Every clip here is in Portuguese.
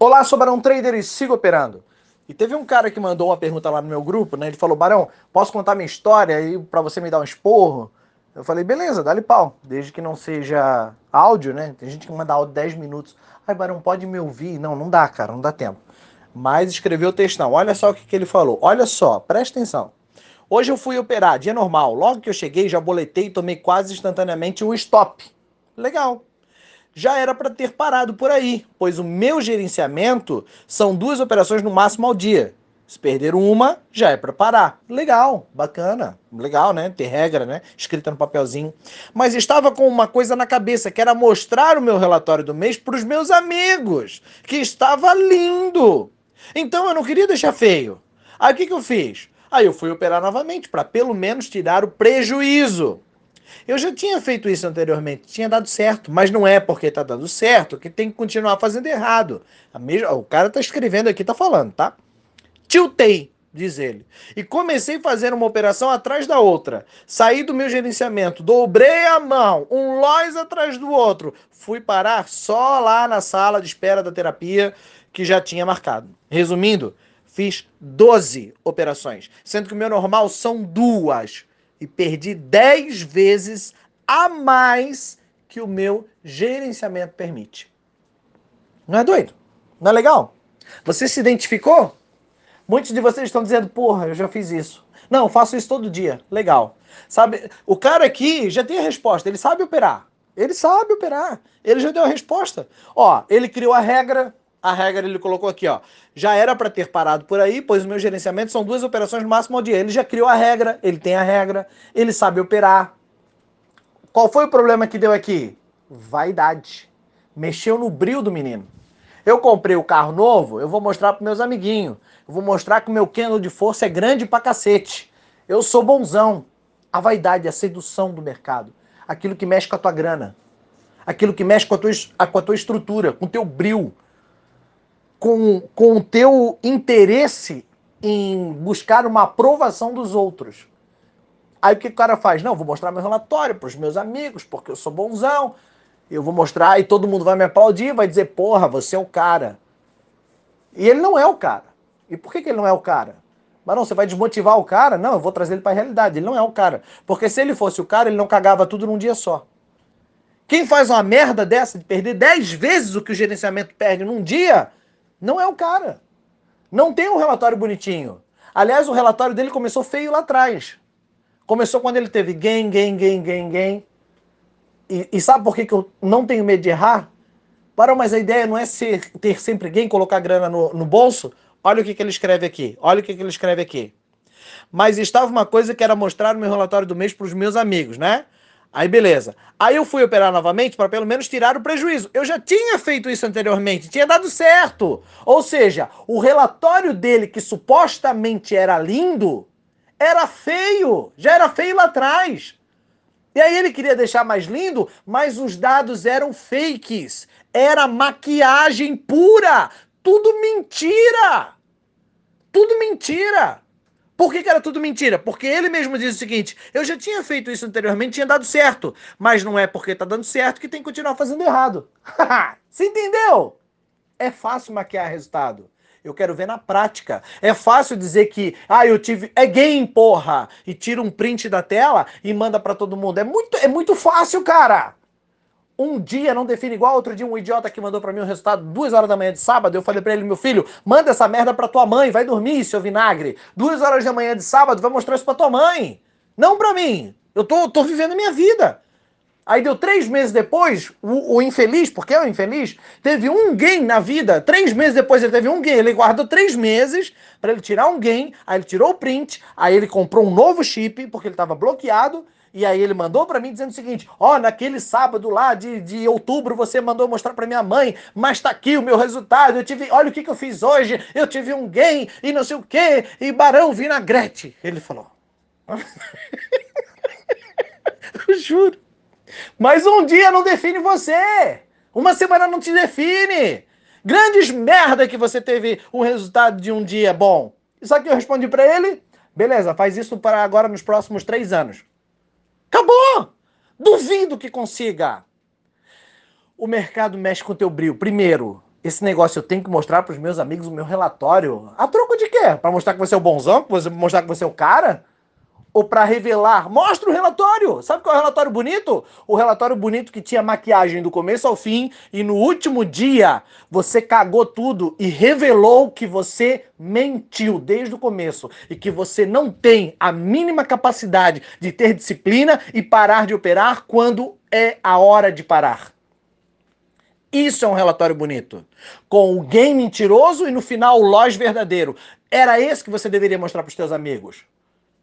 Olá, sou Barão Trader e sigo operando. E teve um cara que mandou uma pergunta lá no meu grupo, né? Ele falou: Barão, posso contar minha história aí para você me dar um esporro? Eu falei: beleza, dá-lhe pau, desde que não seja áudio, né? Tem gente que manda áudio 10 minutos. Ai, Barão, pode me ouvir? Não, não dá, cara, não dá tempo. Mas escreveu o textão. Olha só o que, que ele falou. Olha só, presta atenção. Hoje eu fui operar, dia normal. Logo que eu cheguei, já boletei e tomei quase instantaneamente um stop. Legal já era para ter parado por aí, pois o meu gerenciamento são duas operações no máximo ao dia. Se perder uma, já é para parar. Legal, bacana, legal, né? Ter regra, né? Escrita no papelzinho. Mas estava com uma coisa na cabeça, que era mostrar o meu relatório do mês para os meus amigos, que estava lindo. Então eu não queria deixar feio. Aí o que, que eu fiz? Aí eu fui operar novamente para pelo menos tirar o prejuízo. Eu já tinha feito isso anteriormente, tinha dado certo, mas não é porque está dando certo que tem que continuar fazendo errado. Mesma, o cara está escrevendo aqui, está falando, tá? Tiltei, diz ele. E comecei a fazer uma operação atrás da outra. Saí do meu gerenciamento, dobrei a mão, um lois atrás do outro. Fui parar só lá na sala de espera da terapia que já tinha marcado. Resumindo, fiz 12 operações, sendo que o meu normal são duas e perdi 10 vezes a mais que o meu gerenciamento permite. Não é doido? Não é legal? Você se identificou? Muitos de vocês estão dizendo, porra, eu já fiz isso. Não, faço isso todo dia. Legal. Sabe, o cara aqui já tem a resposta, ele sabe operar. Ele sabe operar. Ele já deu a resposta. Ó, ele criou a regra, a regra ele colocou aqui, ó. Já era para ter parado por aí, pois o meu gerenciamento são duas operações no máximo ao dia. Ele já criou a regra, ele tem a regra, ele sabe operar. Qual foi o problema que deu aqui? Vaidade. Mexeu no brilho do menino. Eu comprei o carro novo, eu vou mostrar para meus amiguinhos. Eu vou mostrar que o meu candle de força é grande pra cacete. Eu sou bonzão. A vaidade, a sedução do mercado. Aquilo que mexe com a tua grana. Aquilo que mexe com a tua, com a tua estrutura, com o teu brilho com, com o teu interesse em buscar uma aprovação dos outros. Aí o que o cara faz? Não, vou mostrar meu relatório para os meus amigos, porque eu sou bonzão. Eu vou mostrar e todo mundo vai me aplaudir, vai dizer, porra, você é o cara. E ele não é o cara. E por que, que ele não é o cara? Mas não, você vai desmotivar o cara? Não, eu vou trazer ele para a realidade. Ele não é o cara. Porque se ele fosse o cara, ele não cagava tudo num dia só. Quem faz uma merda dessa de perder 10 vezes o que o gerenciamento perde num dia, não é o cara. Não tem um relatório bonitinho. Aliás, o relatório dele começou feio lá atrás. Começou quando ele teve gain, gain, gain, gain, gain. E, e sabe por que, que eu não tenho medo de errar? Para, mas a ideia não é ser, ter sempre gain, colocar grana no, no bolso. Olha o que, que ele escreve aqui. Olha o que, que ele escreve aqui. Mas estava uma coisa que era mostrar o meu relatório do mês para os meus amigos, né? Aí beleza. Aí eu fui operar novamente para pelo menos tirar o prejuízo. Eu já tinha feito isso anteriormente, tinha dado certo. Ou seja, o relatório dele que supostamente era lindo, era feio, já era feio lá atrás. E aí ele queria deixar mais lindo, mas os dados eram fakes. Era maquiagem pura. Tudo mentira. Tudo mentira. Por que, que, era tudo mentira? Porque ele mesmo diz o seguinte: eu já tinha feito isso anteriormente, tinha dado certo. Mas não é porque tá dando certo que tem que continuar fazendo errado. Você entendeu? É fácil maquiar resultado. Eu quero ver na prática. É fácil dizer que, ah, eu tive. É game, porra! E tira um print da tela e manda para todo mundo. É muito, é muito fácil, cara! Um dia não define igual. Outro dia, um idiota que mandou para mim o um resultado duas horas da manhã de sábado. Eu falei para ele, meu filho, manda essa merda pra tua mãe, vai dormir, seu vinagre. Duas horas da manhã de sábado, vai mostrar isso pra tua mãe. Não pra mim. Eu tô, tô vivendo a minha vida. Aí deu três meses depois, o, o, infeliz, porque é o infeliz, teve um gain na vida. Três meses depois ele teve um gain. Ele guardou três meses para ele tirar um gain. Aí ele tirou o print. Aí ele comprou um novo chip, porque ele estava bloqueado. E aí ele mandou para mim dizendo o seguinte: ó, oh, naquele sábado lá de, de outubro você mandou mostrar para minha mãe, mas tá aqui o meu resultado. Eu tive, olha o que, que eu fiz hoje. Eu tive um gain e não sei o quê, e barão vinagrete. Ele falou. eu juro. Mas um dia não define você. Uma semana não te define. Grandes merda que você teve um resultado de um dia bom. Isso aqui eu respondi para ele. Beleza, faz isso para agora nos próximos três anos. Acabou! Duvido que consiga. O mercado mexe com o teu brilho. Primeiro, esse negócio eu tenho que mostrar para os meus amigos o meu relatório. A troco de quê? Para mostrar que você é o bonzão? Para mostrar que você é o cara? Ou para revelar? Mostra o relatório! Sabe qual é o relatório bonito? O relatório bonito que tinha maquiagem do começo ao fim e no último dia você cagou tudo e revelou que você mentiu desde o começo e que você não tem a mínima capacidade de ter disciplina e parar de operar quando é a hora de parar. Isso é um relatório bonito. Com o game mentiroso e no final o loja verdadeiro. Era esse que você deveria mostrar para os seus amigos.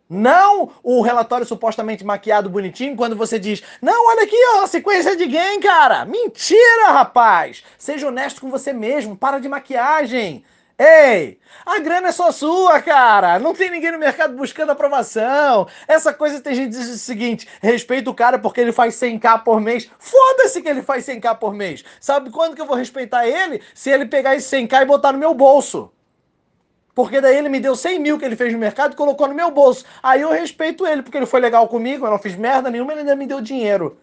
Não o relatório supostamente maquiado bonitinho quando você diz: Não, olha aqui, ó, sequência de game, cara. Mentira, rapaz. Seja honesto com você mesmo. Para de maquiagem. Ei, a grana é só sua, cara. Não tem ninguém no mercado buscando aprovação. Essa coisa tem gente que diz o seguinte: respeita o cara porque ele faz 100k por mês. Foda-se que ele faz 100k por mês. Sabe quando que eu vou respeitar ele? Se ele pegar esse 100k e botar no meu bolso. Porque daí ele me deu 100 mil que ele fez no mercado e colocou no meu bolso. Aí eu respeito ele, porque ele foi legal comigo, eu não fiz merda nenhuma, ele ainda me deu dinheiro.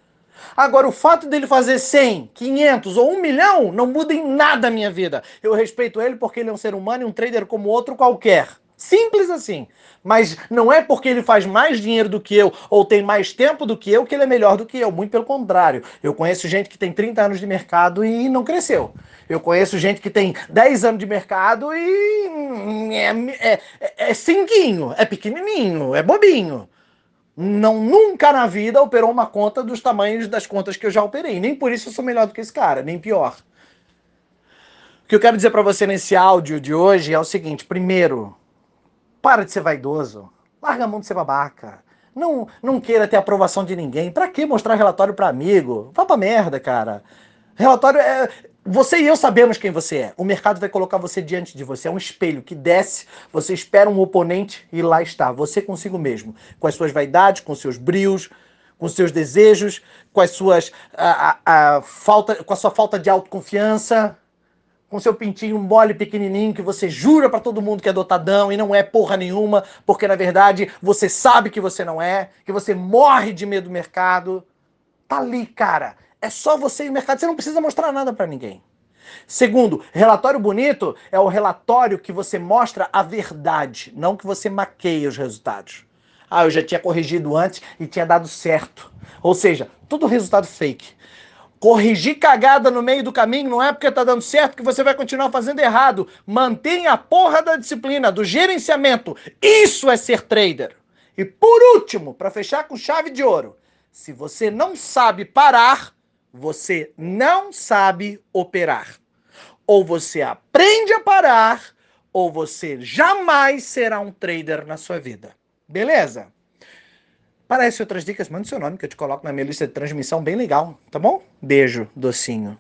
Agora, o fato dele fazer 100, 500 ou 1 milhão não muda em nada a minha vida. Eu respeito ele porque ele é um ser humano e um trader como outro qualquer. Simples assim. Mas não é porque ele faz mais dinheiro do que eu ou tem mais tempo do que eu que ele é melhor do que eu. Muito pelo contrário. Eu conheço gente que tem 30 anos de mercado e não cresceu. Eu conheço gente que tem 10 anos de mercado e é, é, é, é cinquinho, é pequenininho, é bobinho não nunca na vida operou uma conta dos tamanhos das contas que eu já operei. Nem por isso eu sou melhor do que esse cara, nem pior. O que eu quero dizer para você nesse áudio de hoje é o seguinte: primeiro, para de ser vaidoso. Larga a mão de ser babaca. Não, não queira ter aprovação de ninguém. Para que mostrar relatório para amigo? Vá pra merda, cara. Relatório é, você e eu sabemos quem você é. O mercado vai colocar você diante de você. É um espelho que desce, você espera um oponente e lá está, você consigo mesmo. Com as suas vaidades, com seus brios, com seus desejos, com as suas a, a, a falta, com a sua falta de autoconfiança, com seu pintinho mole pequenininho que você jura para todo mundo que é dotadão e não é porra nenhuma, porque na verdade você sabe que você não é, que você morre de medo do mercado. Tá ali, cara. É só você e o mercado, você não precisa mostrar nada para ninguém. Segundo, relatório bonito é o relatório que você mostra a verdade, não que você maqueia os resultados. Ah, eu já tinha corrigido antes e tinha dado certo. Ou seja, tudo resultado fake. Corrigir cagada no meio do caminho não é porque tá dando certo que você vai continuar fazendo errado. Mantenha a porra da disciplina, do gerenciamento. Isso é ser trader. E por último, para fechar com chave de ouro, se você não sabe parar, você não sabe operar. Ou você aprende a parar, ou você jamais será um trader na sua vida. Beleza? Para essas outras dicas, mande seu nome que eu te coloco na minha lista de transmissão bem legal, tá bom? Beijo, docinho.